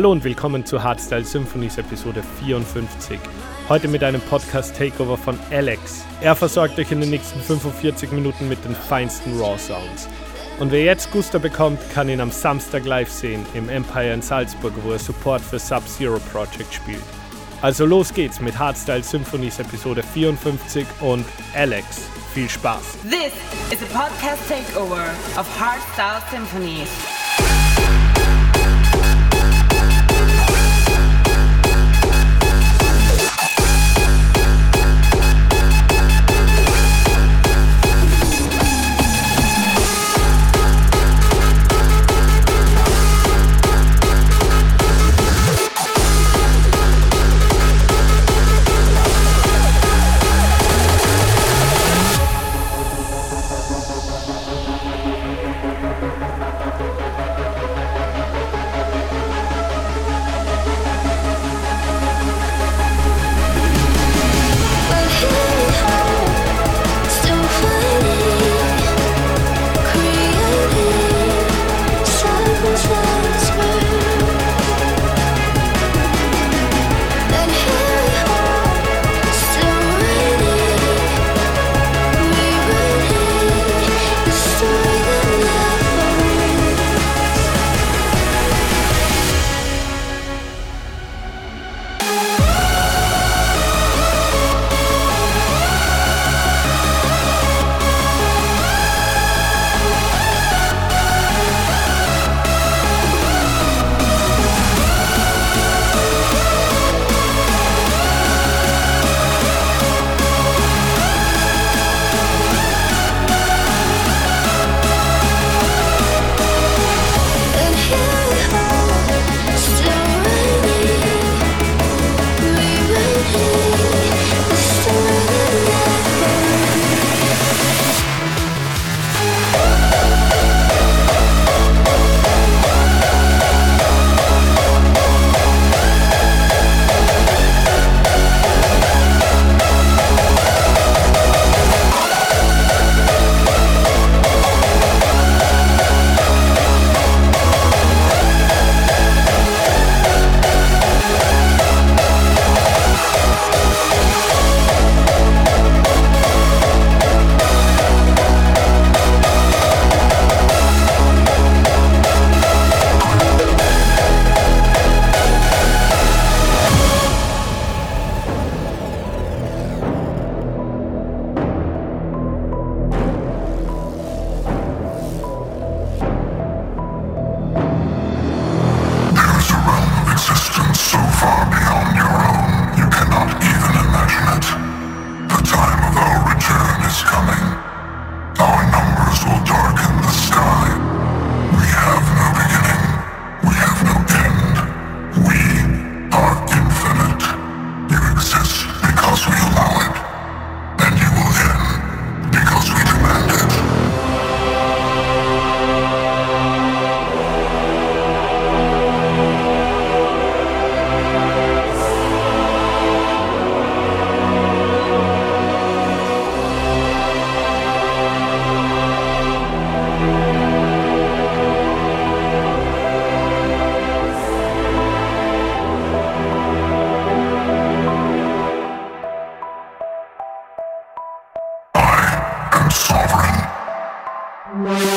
Hallo und willkommen zu Hardstyle Symphonies Episode 54. Heute mit einem Podcast Takeover von Alex. Er versorgt euch in den nächsten 45 Minuten mit den feinsten Raw Sounds. Und wer jetzt Guster bekommt, kann ihn am Samstag live sehen im Empire in Salzburg, wo er Support für Sub-Zero Project spielt. Also los geht's mit Hardstyle Symphonies Episode 54 und Alex. Viel Spaß. This is a podcast takeover of Hardstyle Symphonies. No.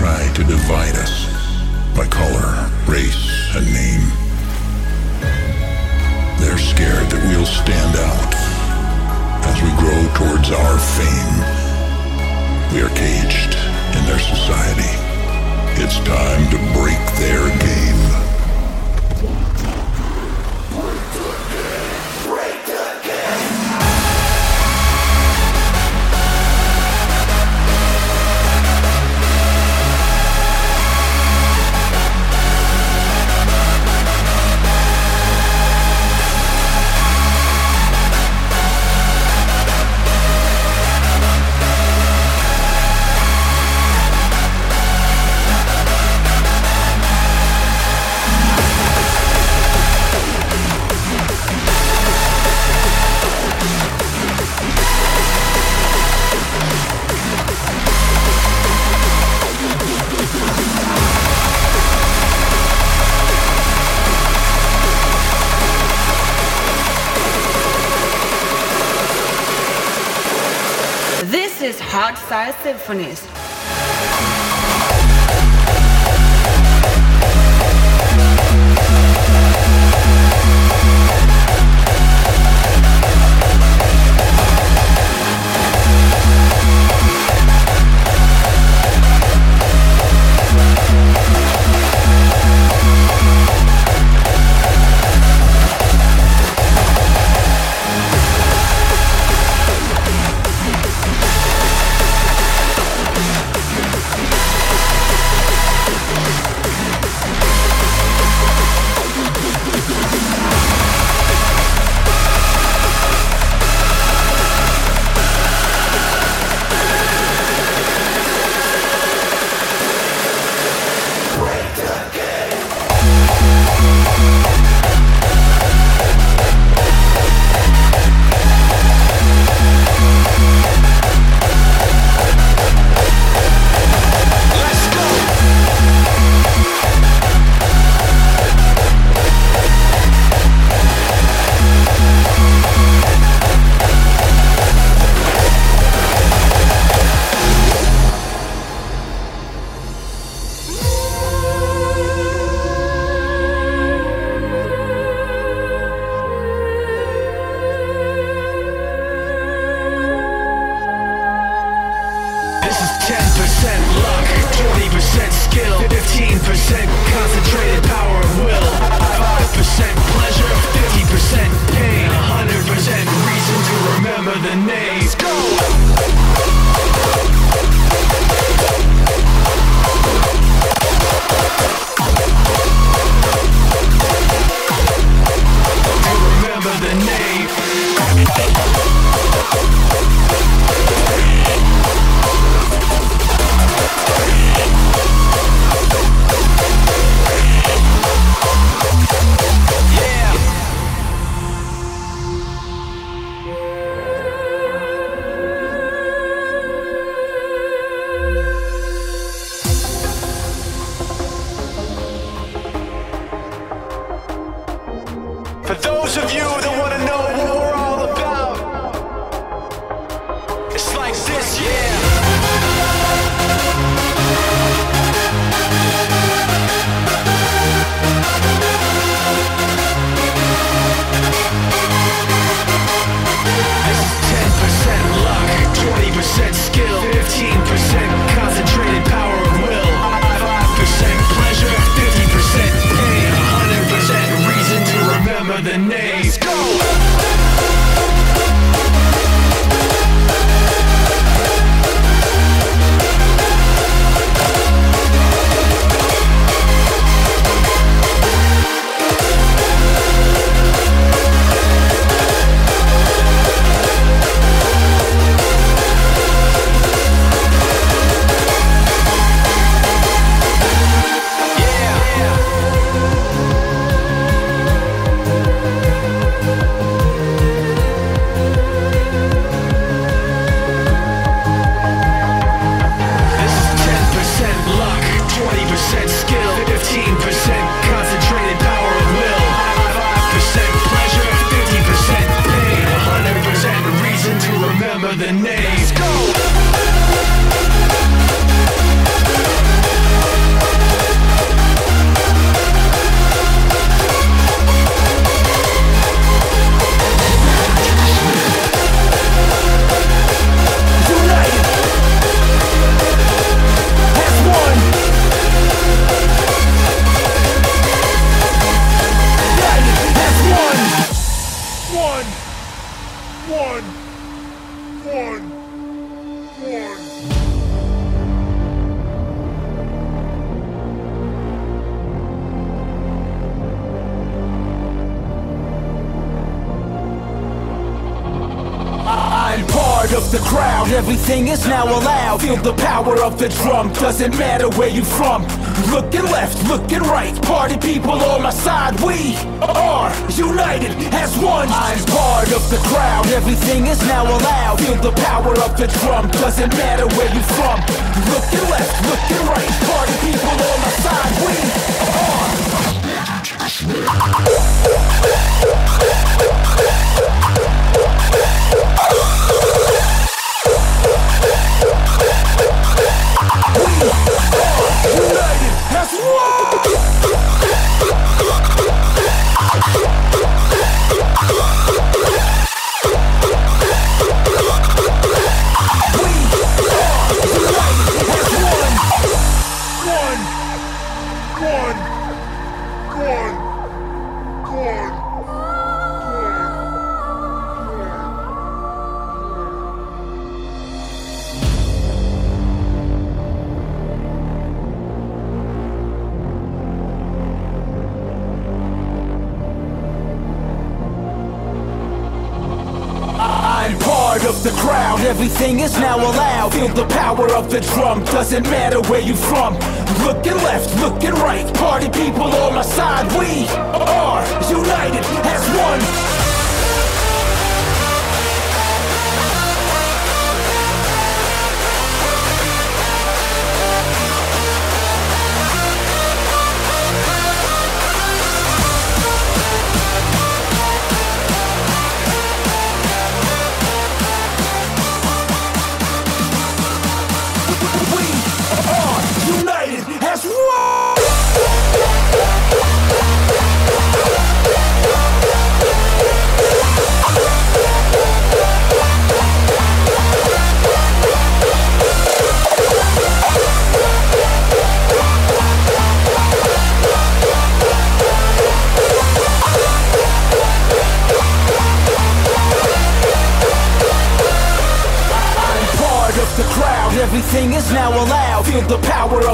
try to divide us by color, race, and name. They're scared that we'll stand out as we grow towards our fame. We are caged in their society. It's time to break their game. Symphonies. Everything is now allowed. Feel the power of the drum, doesn't matter where you from. Looking left, looking right, party people on my side. We are united as one. I'm part of the crowd, everything is now allowed. Feel the power of the drum, doesn't matter where you from. Looking left, looking right, party people on my side. We united everything is now allowed. Feel the power of the drum, doesn't matter where you from. Looking left, looking right, party people on my side. We are united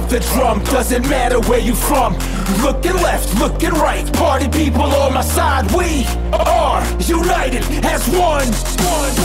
the drum, doesn't matter where you from. Looking left, looking right, party people on my side. We are united as one, one,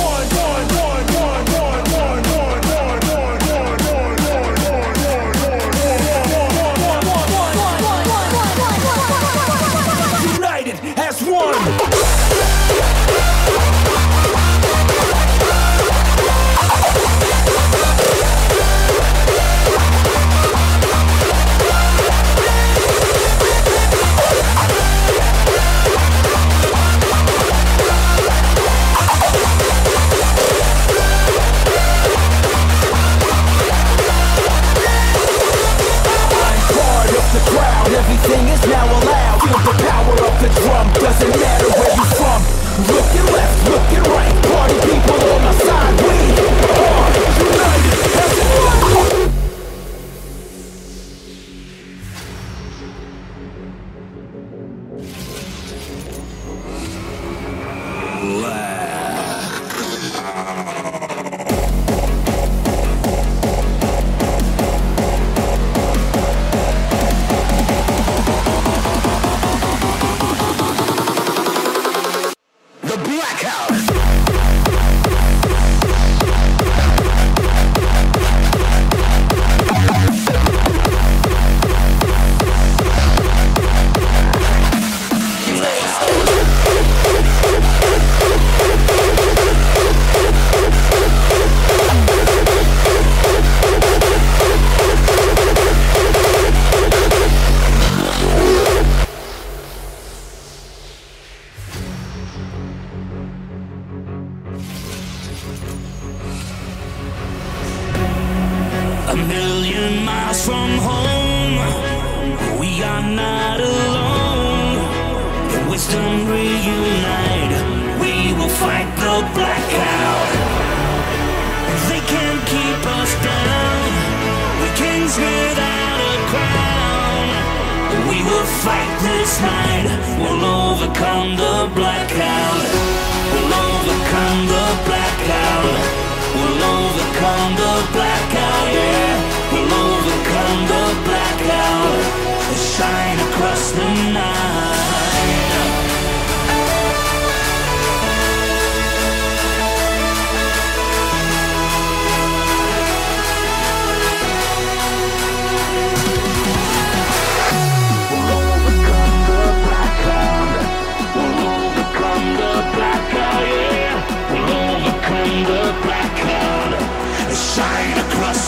A million miles from home, we are not alone. Wisdom reunite, we will fight the blackout. They can't keep us down. We're kings without a crown. We will fight this night. We'll overcome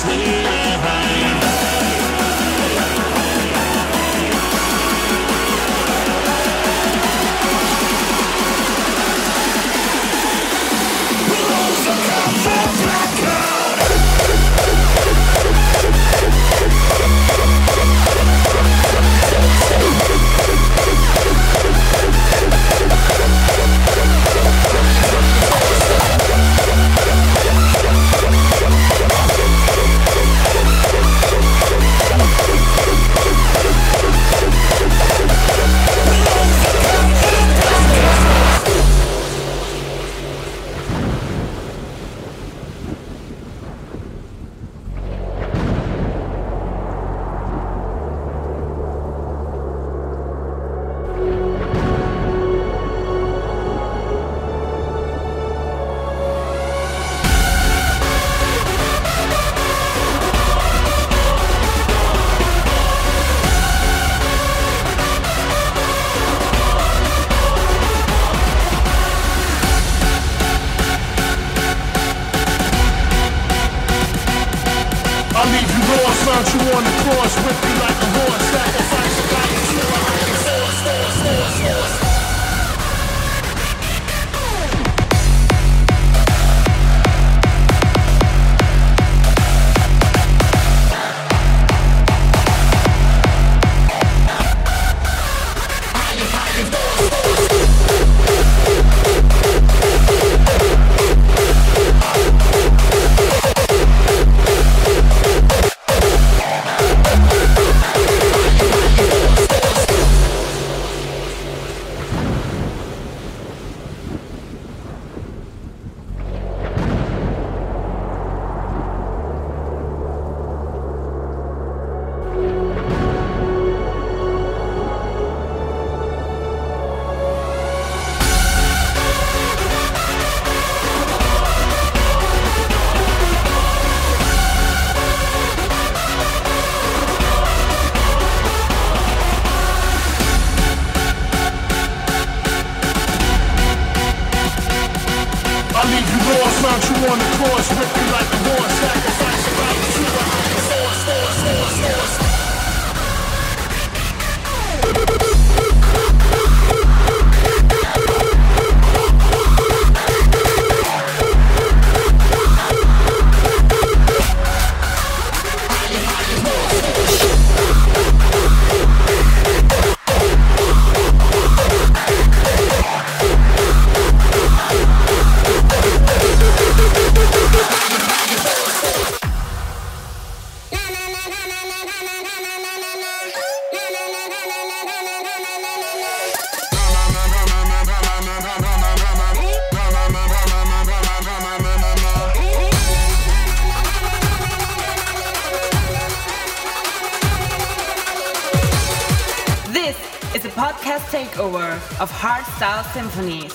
sleep. podcast takeover of Hardstyle Symphonies.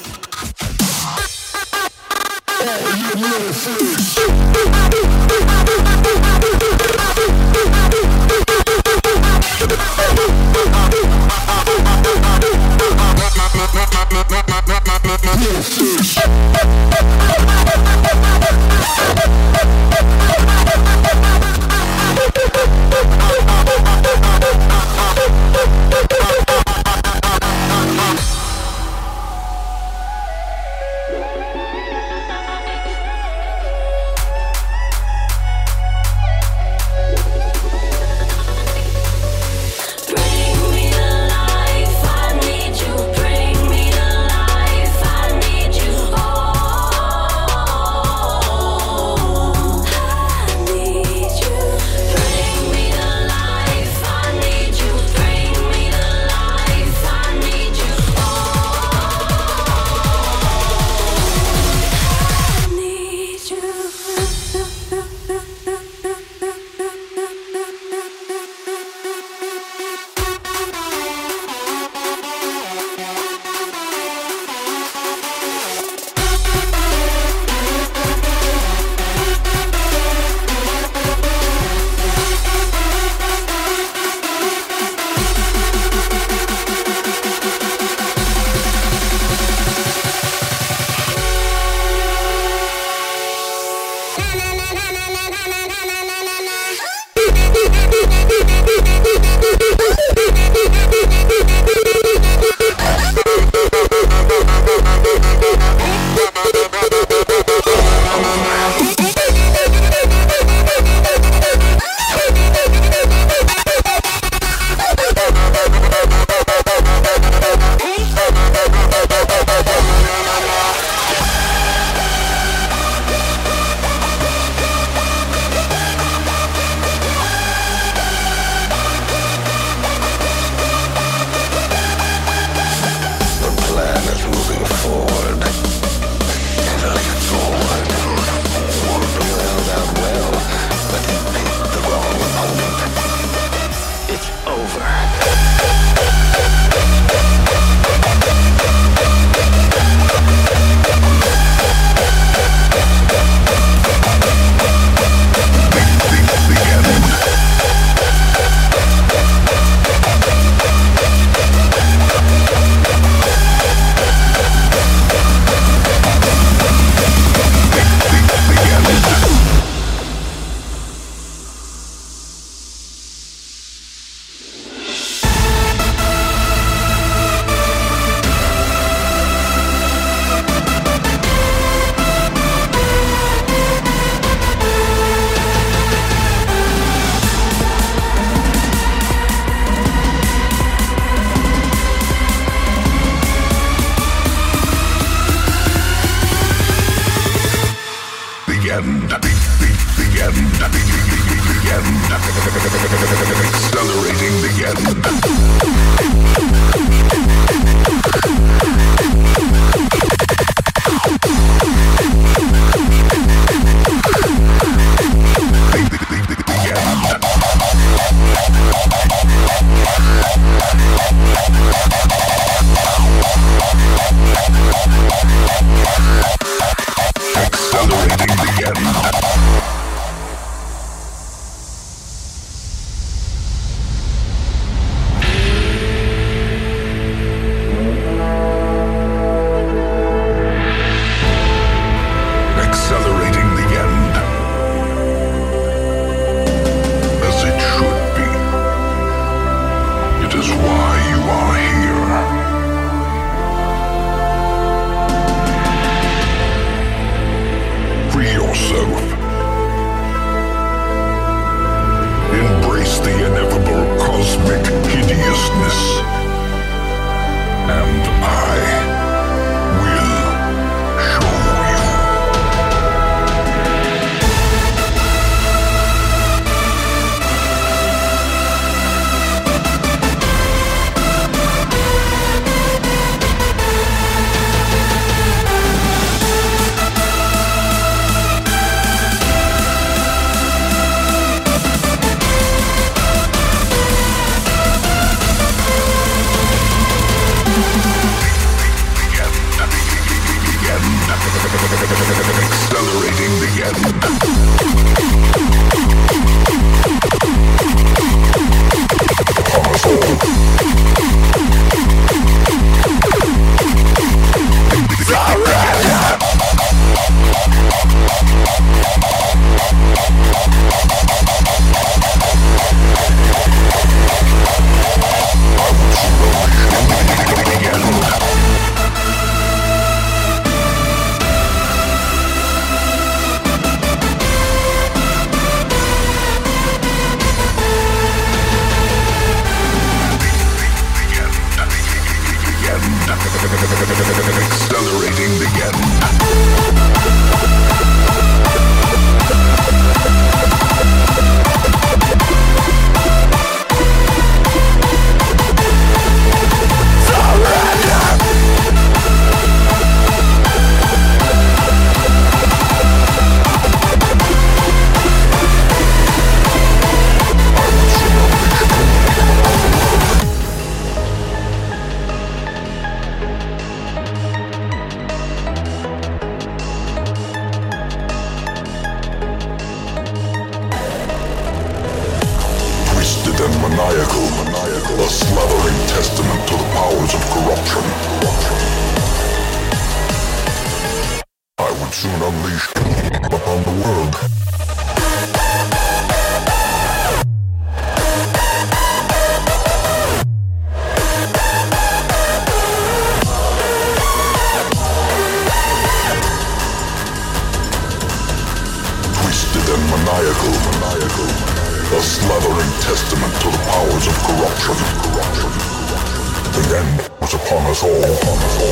End was upon us all. Upon us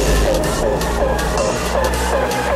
all.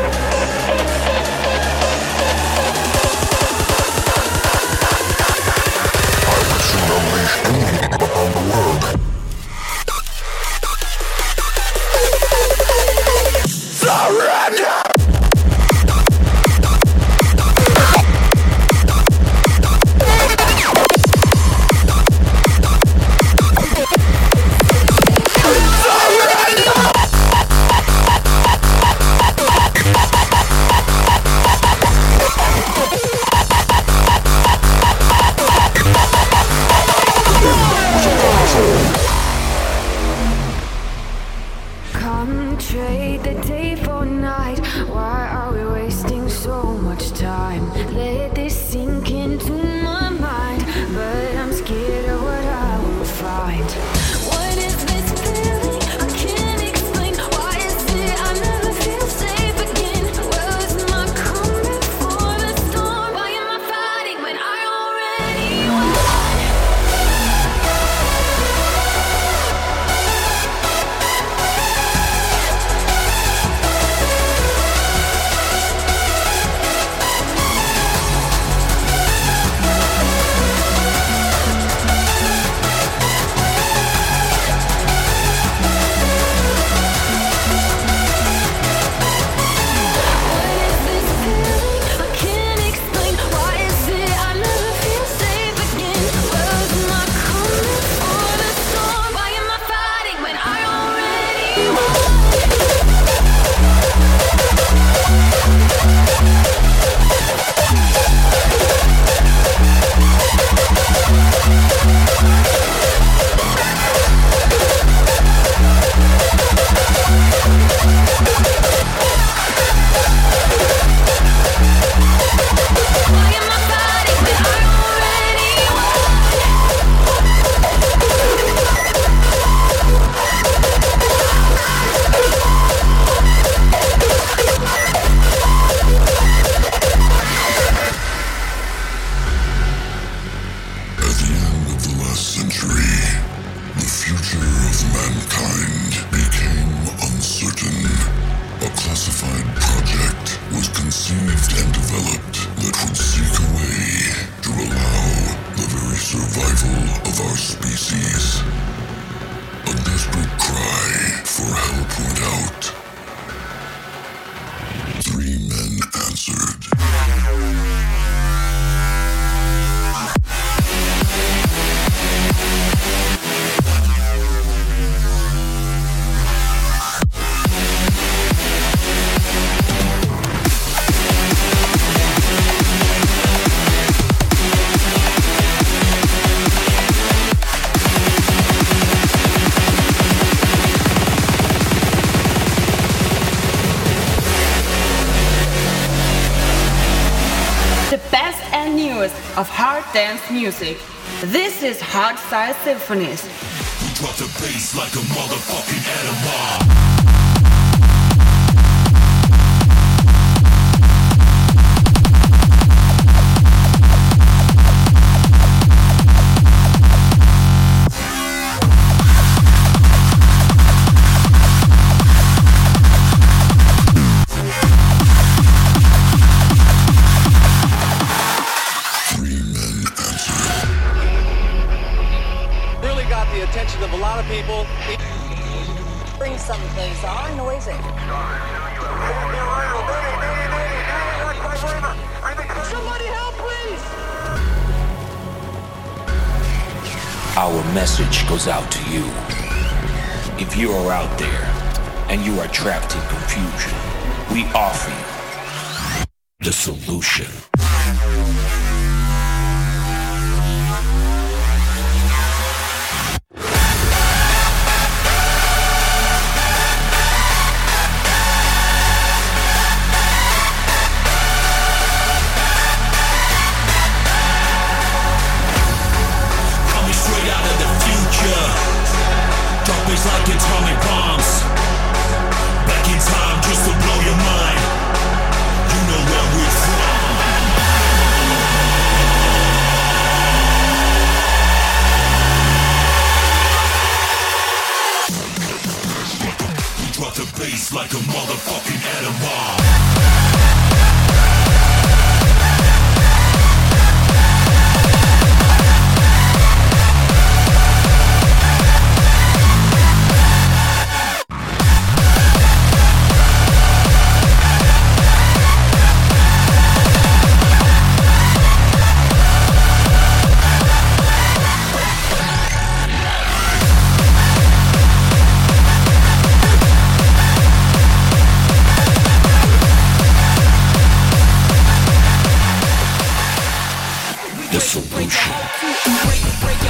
music. This is Hard Style Symphonies. We drop the bass like a motherfucking animal. people. Bring some of these are noisy. Somebody help, please! Our message goes out to you. If you are out there and you are trapped in confusion, we offer you the solution. break, break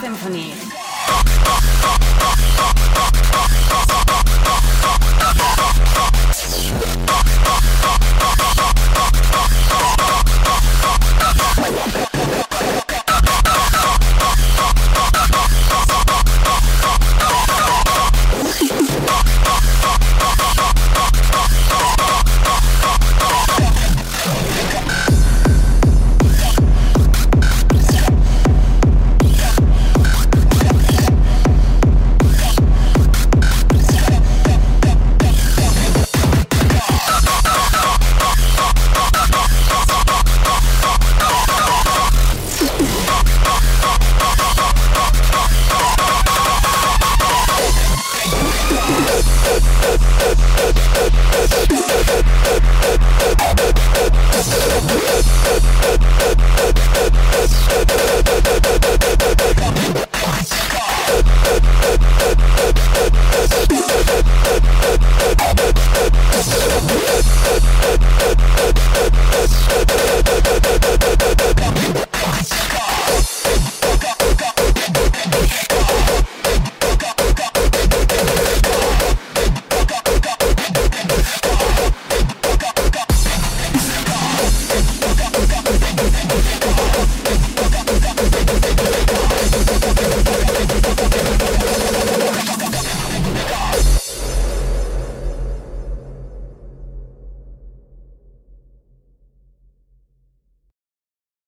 Symphony.